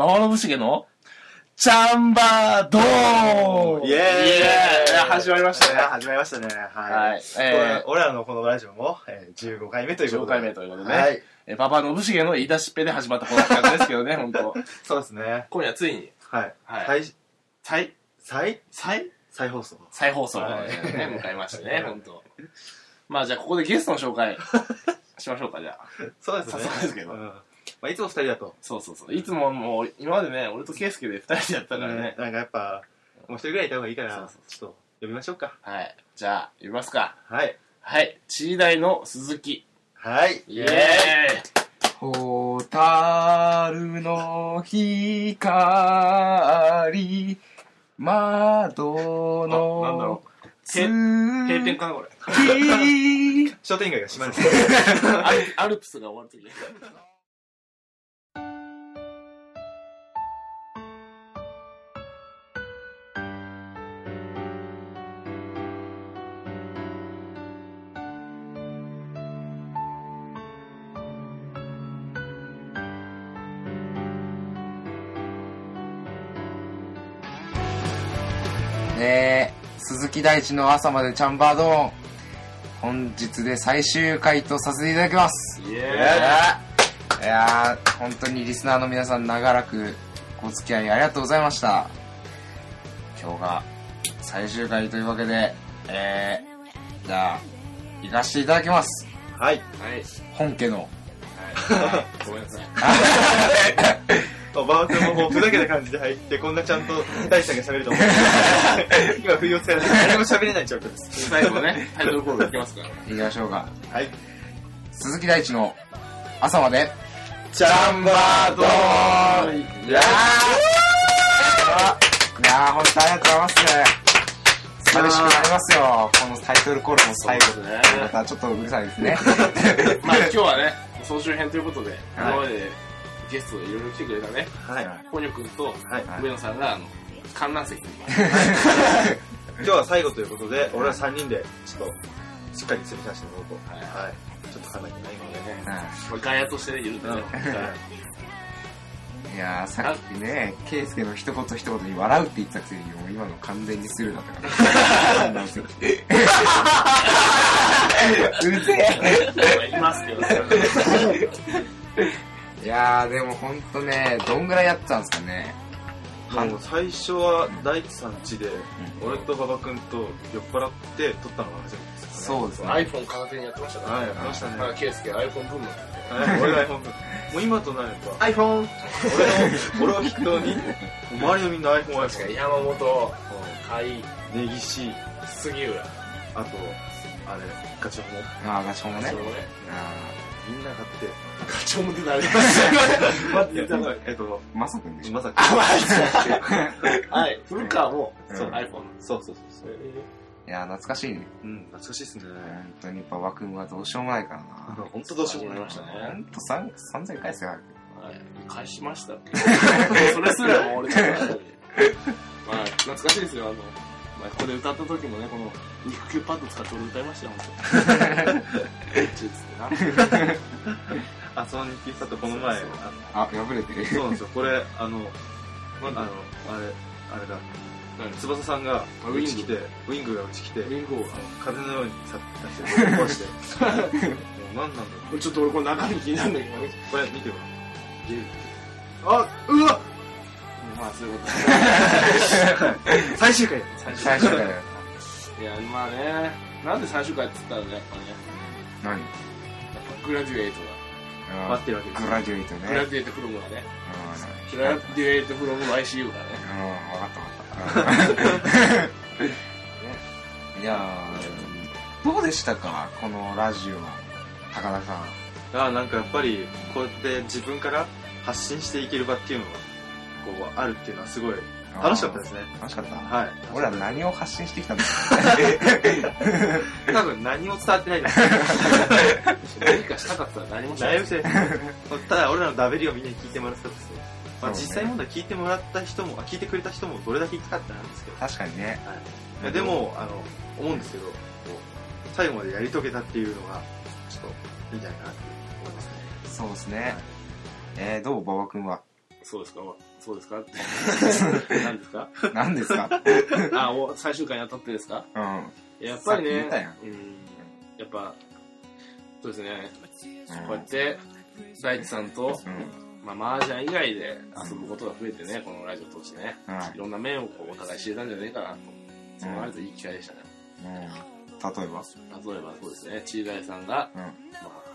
馬場信茂の、チャンバードーンイエーイイエーイ始まりましたね。始まりましたね。はい。はい。ええ俺らのこのラジオも、えー、15回目といー、15うことで。回目ということでね。はい。えー、馬場信茂の言い出しっぺで始まったこの企画ですけどね、本当そうですね。今夜ついに、はい。はい再、再、再、再、再放送。再放送をね、はい迎えましてね、本当まあじゃあここでゲストの紹介しましょうか、じゃあ。そうですね。早速ですけどうん。まあ、いつも二人だと。そうそうそう。いつももう、今までね、俺と圭介で二人でやったからね。なんかやっぱ、もう一人ぐらいいた方がいいから、そうそうちょっと呼びましょうか。はい。じゃあ、呼びますか。はい。はい。チーダイの鈴木。はい。イエーイホタルの光窓あなんだろのう閉閉店かな、これ。月 商店街が閉まる。アルプスが終わるとき。木大地の朝までチャンバードーン本日で最終回とさせていただきますイエいやーいやー本当にリスナーの皆さん長らくお付き合いありがとうございました今日が最終回というわけでえー、じゃあ行かせていただきますはい。はい。本家のはい。ごめんなさい。おばあくんももうふざけた感じで入って、こんなちゃんと大地さんが喋ると思う。今、不意をつかれて何も喋れない状況です。最後ね、タイトルコールいきますから。行きましょうか。はい。鈴木大地の朝まで。チャンバードーン。いやー。いやー本当ありがとうございます寂しくなりますよ。このタイトルコールの最後。ね。またちょっとうるさいですね。まあ今日はね、総集編ということで、今までゲストでいろいろ来てくれたね、はい。ポニョ君とはい。上野さんが、あの、観覧席にいます。今日は最後ということで、俺ら3人で、ちょっと、しっかり釣りさせてもらおうと。ははい。ちょっと考えてないのでね。うまあ外野としてね、いるんでね。んいやーさっきね圭介の一言一言に笑うって言ってたくせにもう今の完全にスルーだったから うぜえいますけどね。いやーでもほんとねどんぐらいやってたんですかね。もう最初は大地さん家で、俺と馬場君と酔っ払って撮ったのが初めてですかそうですね。iPhone 片手にやってましたから。はい、やってましたね。まあ、ケイスケ iPhone ブーム。はい俺が iPhone もう今となれば iPhone 俺の俺を筆頭に周りのみんな iPhone 確かに山本、甲斐、根岸杉浦。あとあれガチョウもああガチョウもね。それもね。あみんな買ってガチョウも出たね。待っていただいて。えっとーまさくんでしょ？まさあ、かマジではい。古川も、うん。そう、iPhone。そうそうそういやー懐かしいね。うん懐かしいっすね。本当に馬場君はどうしようもないからな。本当どうしようもない始ましたねほんと三3000回ですよはい。返しました それすらも俺まあ、懐かしいですよ。あの、まあ、ここで歌った時もね、この、肉球パッド使って俺歌いましたよ、本当に。つってな。あその日記さとこの前。ああ破れて。るそうなんですよ。これあのなんだ？あのあれあれだ。何？翼さんがウィン来てウィングがうち来てウィングを。風のように去って出して 壊して。もう何なんだろうちょっと俺これ中身気になるんだけど。ね。これ見てよあ、うわまあ、そういうこと最終回。最初からいや、まあね、なんで最終回って言ったらね、やっぱね、何？やっぱグラデュエイトあ待ってるわけです。グラデュエイトが、グラねデュエイトフロムがね、うんグラデュエイトフロム ICU がね、うん分かった分かった。いやーどうでしたか？このラジオは。高田さん。あなんかやっぱりこうやって自分から発信していける場っていうのがこうあるっていうのはすごい楽しかったですね。楽しかった。はい。俺ら何を発信してきたんだ多分何も伝わってないです。何かしたかったら何もしない。ただ俺らのダベリをみんなに聞いてもらったんですよ、まあ、実際問題聞いてもらった人もあ聞いてくれた人もどれだけいたかってなんですけど、確かにね。はい。いやでもあの思うんですけど最後までやり遂げたっていうのがちょっといいんじゃないかなって思いますね。そうですね。えー、どう馬場君は？そうですか？そうですか？って。何ですか？何ですか？あ、お最終回にあたってですか？うん。やっぱりねやん、うん、やっぱ、そうですね、うんこうやって、大地さんと、うん。まあ、麻雀以外で遊ぶことが増えてね、このラジオを通してね、はいいろんな面をこうお互い知れたんじゃないかなと。そうなるといい機会でしたね。うん。例えば？例えばそうですね、チーガイさんが、うん。まあ、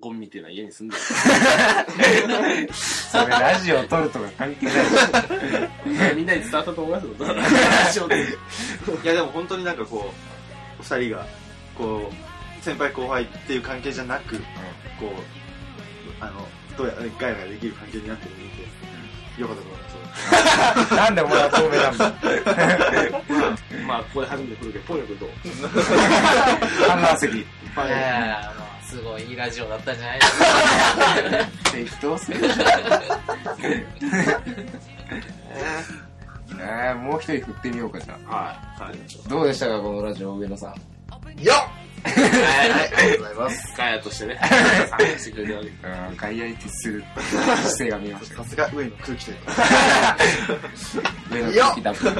ゴミみたいな家に住んでる。それラジオ撮るとか関係ない。みんなに伝わったと思いますよ。ラジオで。いやでも本当になんかこう、二人が、こう、先輩後輩っていう関係じゃなく、こう、あの、どうやらガヤガヤできる関係になってるのを見て、よかったと思います。なんでお前は透明なんだ まあ、ここで初めて来るけど、ポンヨ君どう観覧席。いやいやいやまあ、すごいいいラジオだったんじゃないですか。適当すぎる。えー、もう一人振ってみようかじゃはい。はい。あ。どうでしたかこのラジオ上野さん。よっはい、ありがとうございます。ガヤとしてね、参加してくれてるわけです。うん、外野に徹する姿勢が見えましたさすが上の空気というか。上野空気ダブル。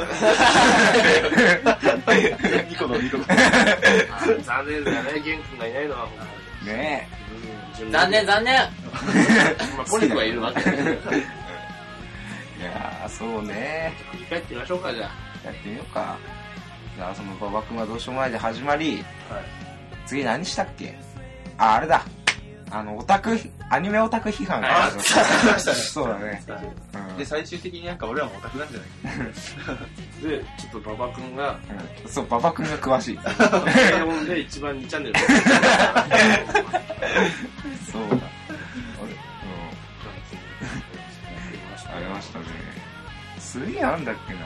ニコのニコ の。残念だよね、ゲン君がいないのは。ねうん残念、残念 まあ、ポニクはいるわけ。いやー、そうね。振り返ってみましょうか、じゃやってみようか。じゃあ、その馬場君はどうしようもないで始まり、次何したっけ？あ、あれだ。あの、オタク、アニメオタク批判が始まった。そうだね。うんで、最終的になんか俺らもオタクなんじゃない？あ。で、ちょっと馬場君が、うんそう、馬場君が詳しい。低音で一番2チャンネル。そうだ。俺、うん。ありましたね。次なんだっけな。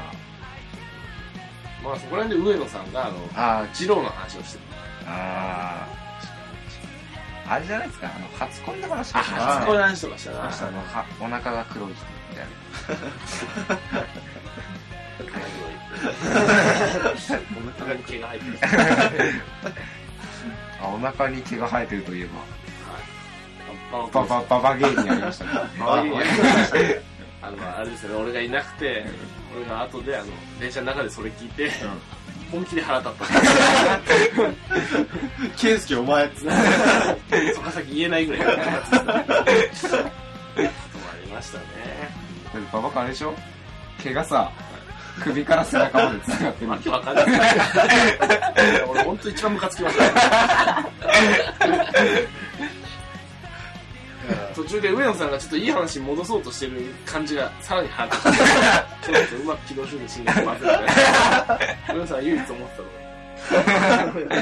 まあ、そこら辺で上野さんが、あの、あ二郎の話をしてる。ー、あー。あれじゃないですか、あの、初恋の話あ、とか初恋の話とかしたな。あのはお腹が黒い人みたいな。お腹に毛が入ってる。あ、お腹に毛が生えてるといえば、ババババありましたね。ババ あの、あれですよね、俺がいなくて、俺が後で、あの、電車の中でそれ聞いて、本気で腹立った。ケンスケお前っつって。そこ先言えないぐらい腹立った。こともありましたね。だってババ君あれでしょ？毛がさ、首から背中まで繋がってるわ。けわかんない。俺本当一番ムカつきました。途中で上野さんがちょっといい話に戻そうとしてる感じがさらに腹立ってちょっとうまく軌道修正しないとまずいね。上野さんが唯一思ったのが。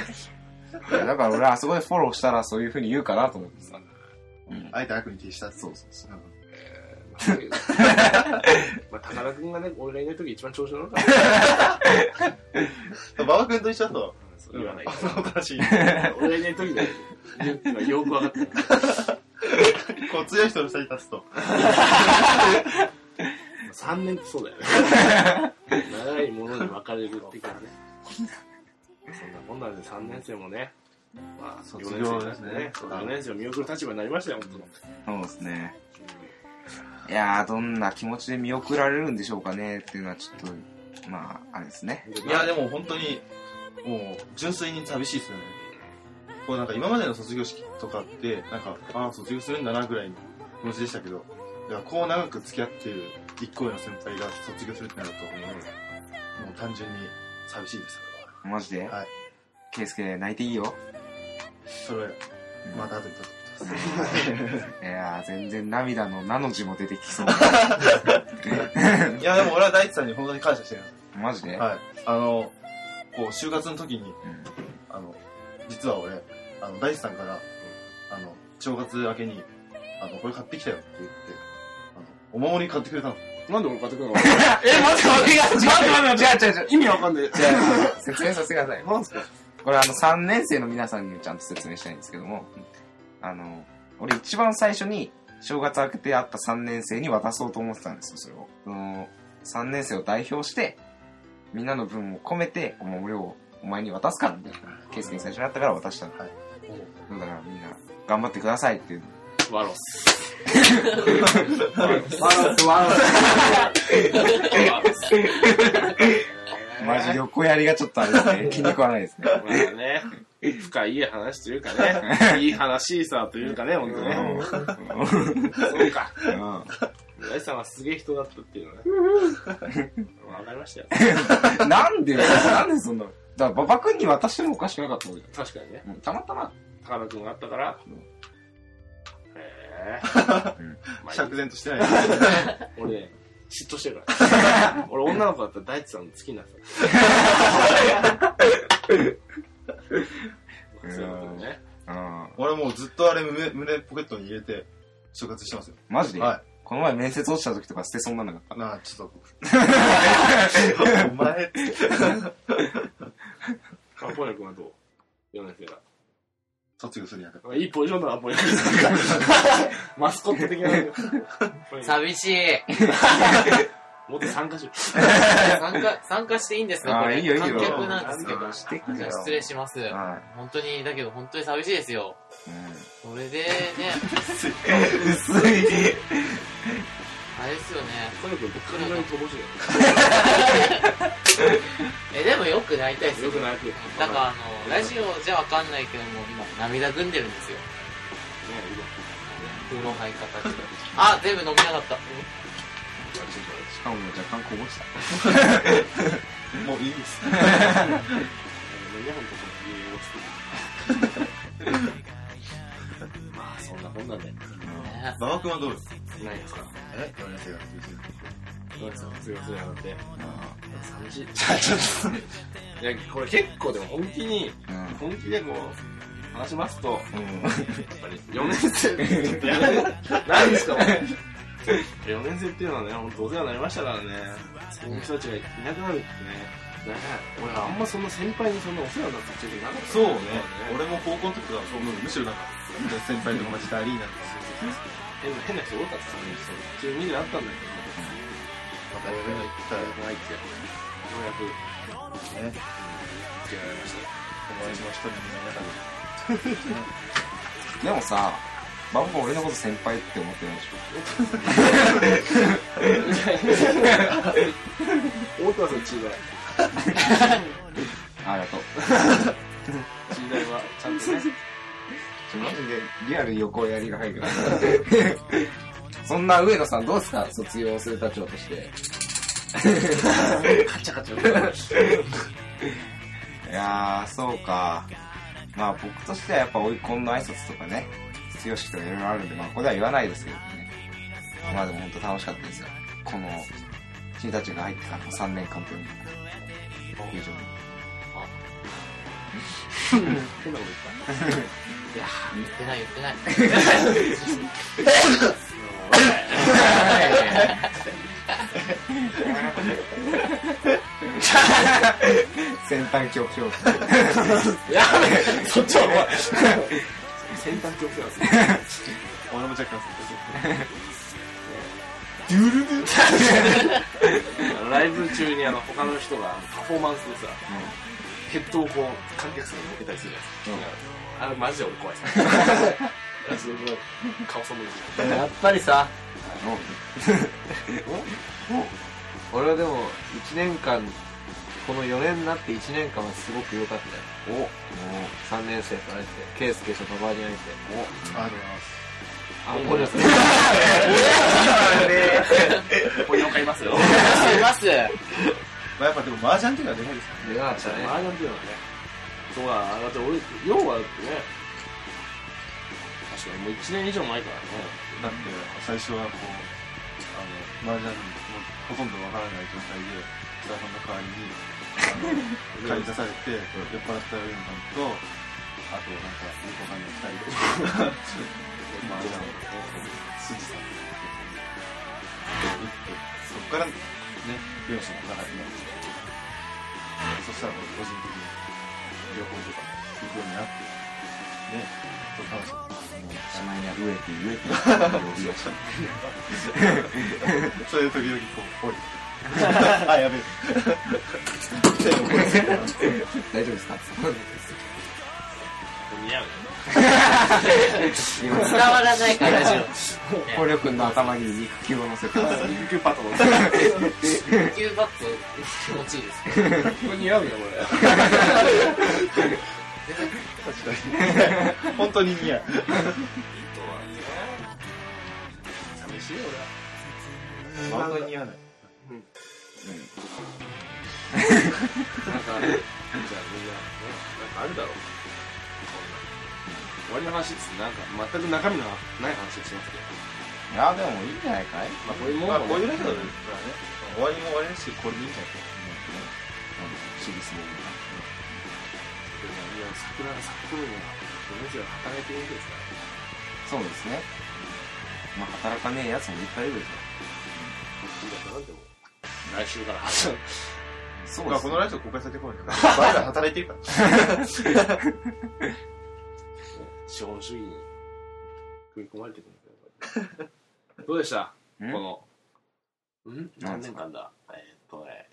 いやだから俺あそこでフォローしたらそういう風に言うかなと思ってさ。うん。あえて悪に徹したって。そうそうそう。まあ、高田君がね、俺がいない時一番調子乗るか馬場君と一緒だと、ら、そう言わ ない。俺がいない時で言うっていうのはよく分かってる。こう強い人の下に立つと。3年ってそうだよね。長いものに分かれるっていうかね。そんなこんなんで3年生もね、まあ、卒業ですね4年生4年生を見送る立場になりましたよ、本そうですね。いやー、どんな気持ちで見送られるんでしょうかねっていうのはちょっと、まあ、あれですね。当に。いや、でも本当に、もう、純粋に寂しいですよね。こうなんか今までの卒業式とかって、なんか、ああ、卒業するんだなぐらいの気持ちでしたけど、いや、こう長く付き合っている一個上の先輩が卒業するってなると、もう単純に寂しいです、マジで？はい。ケイスケ泣いていいよ。それまた後で撮ってください。いやー、全然涙の名の字も出てきそう。いや、でも俺は大地さんに本当に感謝してるんです。マジで？はい。あの、こう、就活の時に、うんあの、実は俺、あの、大地さんから、あの、正月明けに、あの、これ買ってきたよって言って、あの、お守り買ってくれたの。なんで俺買ってくるの？え、待って待って、待って待って、違う違う違う。意味わかんない。じゃあ、説明させてください。なんすか？これあの、3年生の皆さんにちゃんと説明したいんですけども、あの、俺一番最初に、正月明けて会った3年生に渡そうと思ってたんですよ、それを。その、3年生を代表して、みんなの分を込めて、お守りをお前に渡すから、みたいな。ケイスケに最初に会ったから渡したの。はいだからみんな、頑張ってくださいっていう。ワロス。ワロス、ワロス。マジ横やりがちょっとあれですね。気に食わないですね。まあね、深い いい話というかね、いい話さというかね、ほんとね。そうか。うん村井さんはすげえ人だったっていうのね。わかりましたよ。なんでなんでそんな。だから、馬場君に渡してもおかしくなかったわけだよ確かにね。うんたまたま。高田君があったから。へえ。まあいい釈然としてない。俺ね、嫉妬してるから。俺女の子だったら大地さん好きになってた。そういうことね。うん。俺もうずっとあれ胸胸ポケットに入れて、所活してますよ。マジで？はい。この前面接落ちた時とか捨てそうになんなかっなあ、ちょっと。お前って。あ、ポニョ君はどう ?4 年。卒業するんやかいいポジションだな、ポニョ君。マスコット的な。寂しい。もっと参加しろ。参加、参加していいんですかこれ。いいよいいよ観客なんですけど。失礼します。は本当に、だけど本当に寂しいですよ。い。それでね、薄い。あれですよね。え、でもよくなりたいですよくないく。ねだからあの、ラジオじゃわかんないけども、今涙ぐんでるんですよ。風呂入り方して。あ、全部飲みなかった。しかも若干こぼした。もういいです。まあ、そんなこんなんで。ね馬場君はどうないですか？え ?4 年生がどうですか卒業するやなって。寂しい。ちょっいや、これ結構でも本気に、うん。本気でこう、話しますと、うん。やっぱり4年生ちょっとやめて、何ですか？もう。4年生っていうのはね、本当お世話になりましたからね。そういう人たちがいなくなるってね。ね俺あんまそんな先輩にそんなお世話になったっていうなかったそうね。俺も高校の時は、そうむしろなんか、先輩とかマジダリーなんか、変な、変な人多かったからね。そういう意味であったんだけど、またやめない行ったら大学入って、ようやくね、付けられましたよ。友達の一人になったでもさ、バンバ俺のこと先輩って思ってないでしょ思ってますよ、チーダイ。ありがとう。チーダイは、ちゃんとね。ちょマジでリアルに横やりが入る。そんな上野さんどうですか？卒業する立場として。カチャカチャ。いやー、そうか。まあ僕としてはやっぱ追い込んの挨拶とかね、卒業式とかいろいろあるんで、まあここでは言わないですけどね。まあでも本当楽しかったですよ。この、君たちが入ってからの3年間というのも。非常に。変なこと言った。いやー、言ってない言ってない。先端恐怖症。やめそっちはお前。先端恐怖なんですよ。俺も若干ライブ中にあの他の人がパフォーマンスでさ、ヘッドをこう観客席に向けたりするじゃないですか。あれマジで俺怖いです。すごい顔そむるやっぱりさ、俺はでも、1年間、この4年になって1年間はすごく良かったよ。お3年生と会えて、ケイスケと馬場に会えて。ありがとうございます。あ、ポニョさん。こいますよ。います。まあ、やっぱでも麻雀っていうのはでかいですかったね。マージャンっていうのはね。そうだ、だって俺、要はだってね、確かにもう1年以上前からね、だって、最初はこう、あの、麻雀もほとんどわからない状態で、津田さんの代わりに、あの、借り出されて、酔っ払った上野さんと、あとなんか、よくわかんない二人で、麻雀を、筋さん。と、打って、そこからね、両親の仲になって、そしたら個人的に情報とか聞くようになって、ね、楽しかったです。もうしまいには植えて植えて呼び出した。それで時々こう、おり。あ、やべえ。大丈夫ですか似合うよ。今、伝わらないから、ラジポリョ君の頭に肉球を乗せてます。肉球パッドの。オ。キューバット気持ちいいですね。これ似合うよ、こ本当に似合う。れ。寂しいよ、本当に似合わない。俺。なんか、じゃあみんな、ね、なんかあるだろう。終わりの話です。なんか、全く中身のない話をしてますけど。いや、でもいいんじゃないかいまあ、こういうもんまあ、もこういうラジオですからね。終わりも終わりだし、これでいいんじゃないか。シリスのいや、桜が咲く頃には、この人は働いてるわけですから。そうですね。まあ、働かねえやつもいっぱいいるでしょ。なんでも、来週からそうですこのラジオ公開されてこないから。バイバイ働いてるから。資本主義に組み込まれてくるんですよ。どうでした？こん？の、ん？何年間だ？えーっとね、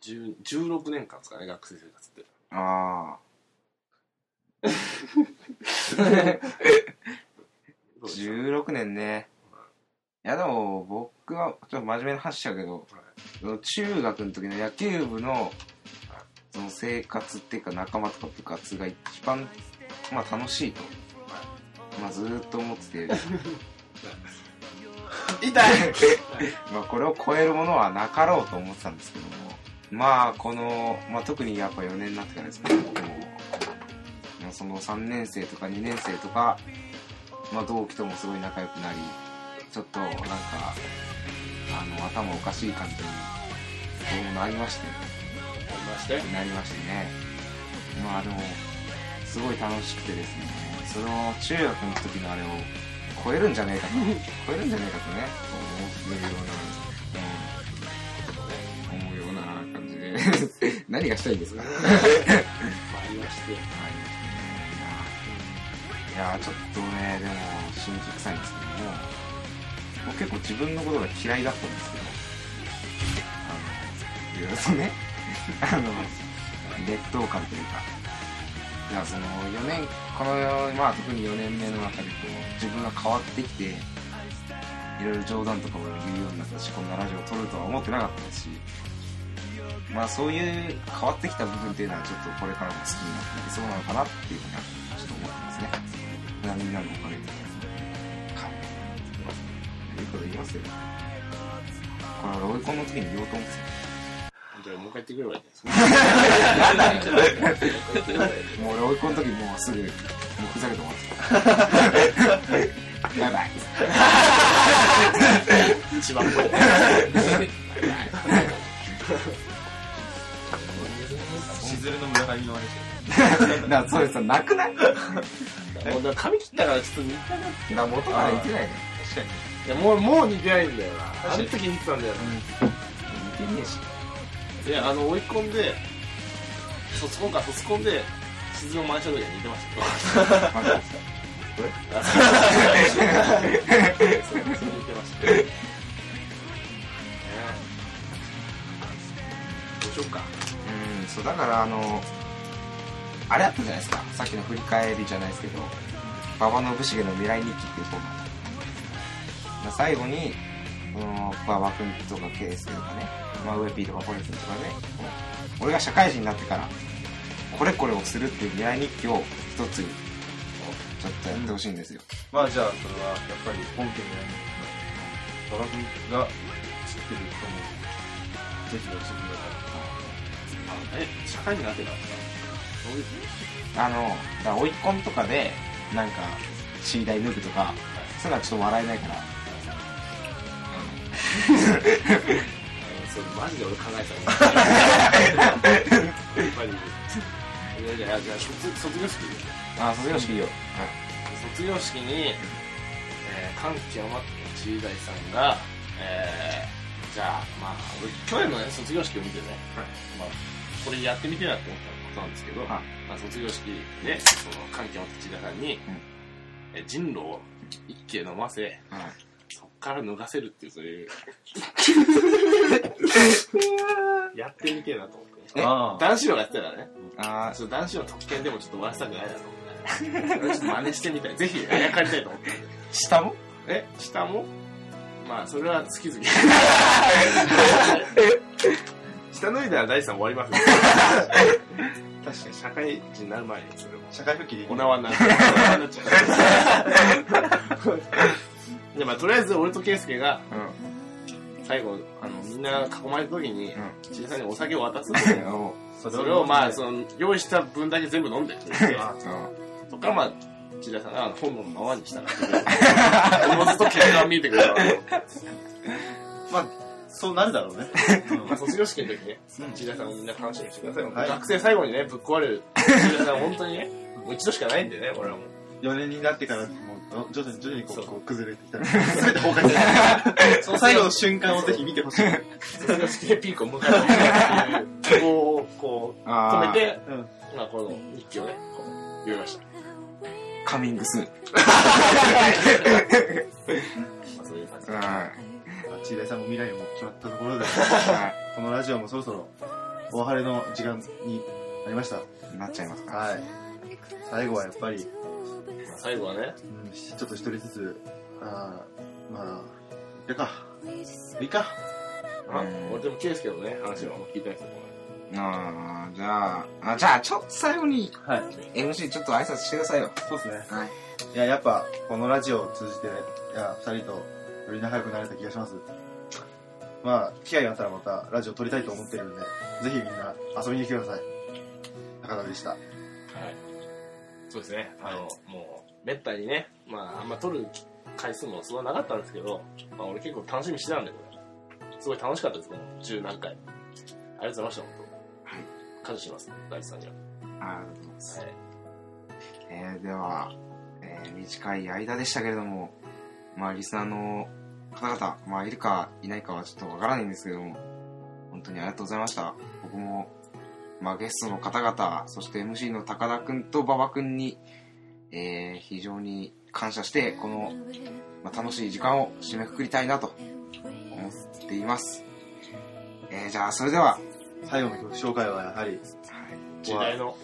10 16年間ですかね、学生生活って。ああ。どうでし16年ね。いやでも、僕は、ちょっと真面目な話しちゃうけど、中学の時の野球部の、その生活っていうか仲間とか部活が一番、まあ楽しいと。まあずーっと思ってて、痛い。まあこれを超えるものはなかろうと思ってたんですけども、まあこの、まあ特にやっぱ4年になってからですね、もうまあその3年生とか2年生とか、まあ同期ともすごい仲良くなり、ちょっとなんか、あの、頭おかしい感じに、どうもなりまして、ましたよ。なりましてね。まあでも、すごい楽しくてですね、その中学の時のあれを超えるんじゃねえかと、超えるんじゃねえかとね、思うような、うん、思うような感じで、何がしたいんですか？参りまして。いやーちょっとね、でも、心機臭いんですけども、僕結構自分のことが嫌いだったんですけど、あの、いろいろとね、あの、劣等感というか、いや、その、4年、この、まあ特に4年目の中でこう、自分が変わってきて、いろいろ冗談とかを言うようになったし、こんなラジオを撮るとは思ってなかったし、まあそういう変わってきた部分っていうのはちょっとこれからも好きになっていきそうなのかなっていうふうにはちょっと思ってますね。みんなのおかげで。はい。いいこと言いますよ。これはロイコンの時に言おうと思ってじゃあもう一回言ってくればいいんですた。もう俺追い込む時もうすぐ、もうふざけて終わってた。バイバイ。一番これ。しずるの村上の真似してだからそれさ、なくない？もう髪切ったからちょっと似たなって。ら元から言ってないね。確かに。いや、もう、もう似てないんだよな。あの時似てたんだよ似てねえし。な。いや、あの、追い込んで、卒コンか、卒コンで、しずるを真似した時は似てましたよ。まだあそうそう似てました。ねどうしようか。うん、そう、だからあの、あれあったじゃないですか。さっきの振り返りじゃないですけど、馬場信繁の未来日記っていう本。最後に、その、馬場君とか圭介とかね、まあ、ウエピーとかポリ君とかね、俺が社会人になってから、これこれをするっていう未来日記を一つ、ちょっとやってほしいんですよ。まあじゃあ、それはやっぱり本家になる馬場君が知ってる人も、ぜひ教えてくださあえ、社会人になってかどういうあの、だから追い込んとかで、なんか、シーダイ脱ぐとか、そういうのはちょっと笑えないから、それマジで俺考えてたやっぱりい。やいやじゃあ卒卒業式あ、卒業式いいよ。卒業式に、えー、感極まった千代さんが、えー、じゃあまあ俺去年のね卒業式を見てね、まあ、これやってみてなって思ったことなんですけど、はい。まあ、卒業式でその感極まった千代さんに、えー人狼を一気飲ませはい。から脱がせるっていうそういう やってみてえなと思って。男子寮がやってたらねあそう男子寮の特権でもちょっと終わらせたくないなと思ってねちょっと真似してみたい。ぜひ、あやかりたいと思って。下も？え、下も？まあ、それは月々。下脱いだら大地さん終わりますね。確かに社会人になる前にそれも。社会復帰できお縄になっちゃう。お縄になっちゃう。で、まあ、とりあえず俺と圭介が、う最後、あの、みんな囲まれた時に、ん。小さんにお酒を渡すんですよ。うん。おそそれをまあ、その、用意した分だけ全部飲んでくれて、とか、まあ、千田さんが本能のままにしたら。おのずと結果が見えてくるから。まあ、そうなるだろうね。まあ、卒業式の時ね、千田さんをみんな楽しみにしてください。はい学生最後にね、ぶっ壊れる千田さん、本当にね、もう一度しかないんでね、俺はもう。4年になってから、徐々に徐々にこそううこう崩れてきたら、すべて崩壊する。その最後の瞬間をぜひ見てほしい。卒業式でピークを迎えたっていう希望をこう、止めて、うん。まあ、この日記をね、こう、読みました。カミングスーン。まあ、そういう感じで。は千代さんも未来も決まったところで、い。このラジオもそろそろ、お別れの時間になりました。なっちゃいますか。はい。最後はやっぱり、まあ、最後はね、うん、ちょっと一人ずつ、あーまあ、いやか。いいか。あうん俺でも圭介のね、話はあんま聞いてないですよ、あーじゃあ、あじゃあ、ちょっと最後に、はい。MC ちょっと挨拶してくださいよ。そうですね。はい。いや、やっぱ、このラジオを通じて、いや、二人とより仲良くなれた気がします。まあ、機会があったらまたラジオ撮りたいと思ってるんで、ぜひみんな遊びに来てください。高田でした。はい。そうですね。あの、もう、めったにね、まあ、あんま撮る回数もそんななかったんですけど、まあ、俺結構楽しみにしてたんで、これ。すごい楽しかったです、この十何回。ありがとうございました、本当。はい。感謝します、大地さんには。ありがとうございます。はい。えー、では、えー短い間でしたけれども、まあ、リスナーの方々、まあ、いるかいないかはちょっとわからないんですけども、本当にありがとうございました。僕も、まあ、ゲストの方々、そして MC の高田くんと馬場くんに、えー、非常に感謝して、この、まあ、楽しい時間を締めくくりたいなと思っています。えー、じゃあ、それでは、最後の曲紹介はやはり、時代の、も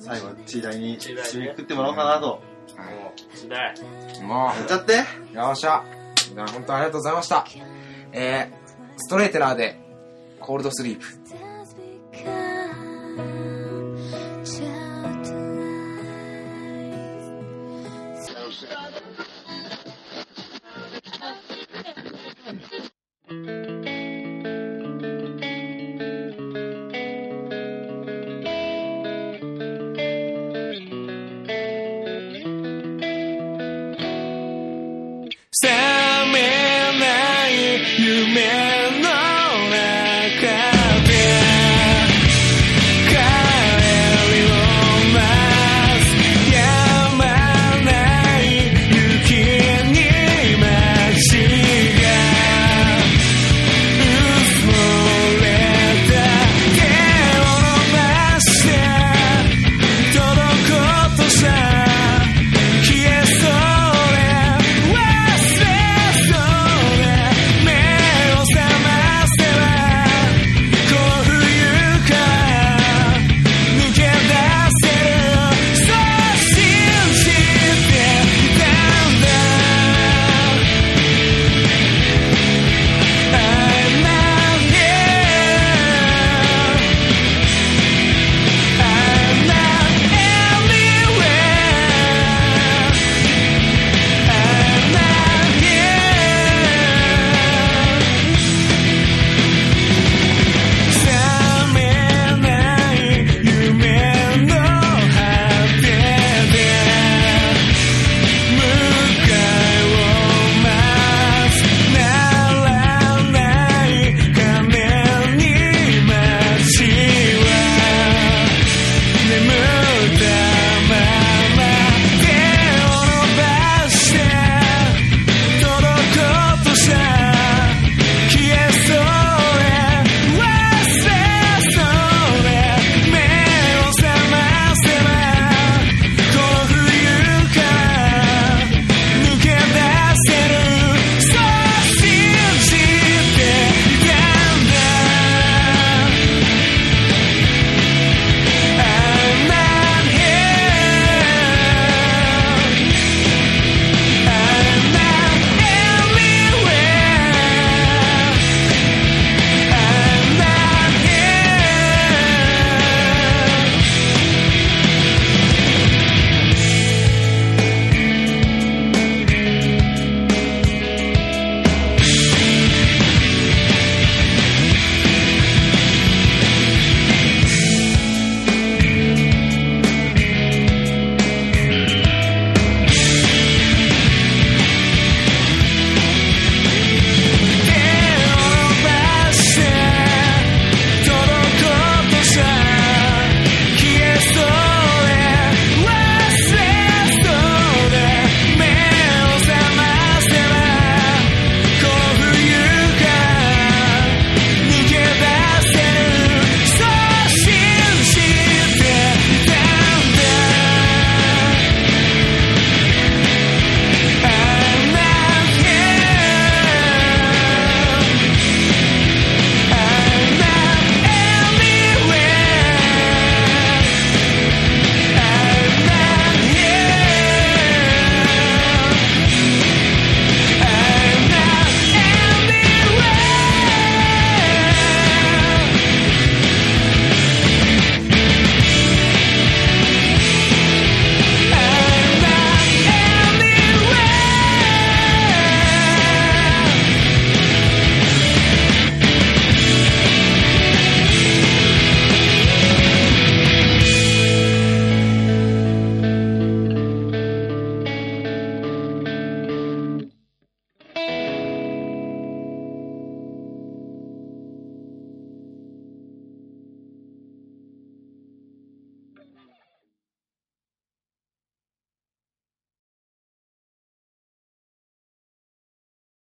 最後、チーダイに締めくくってもらおうかなと。はい、う、時代。もう、やっちゃってよっしゃ。本当ありがとうございました。えー、ストレートナーで、コールドスリープ。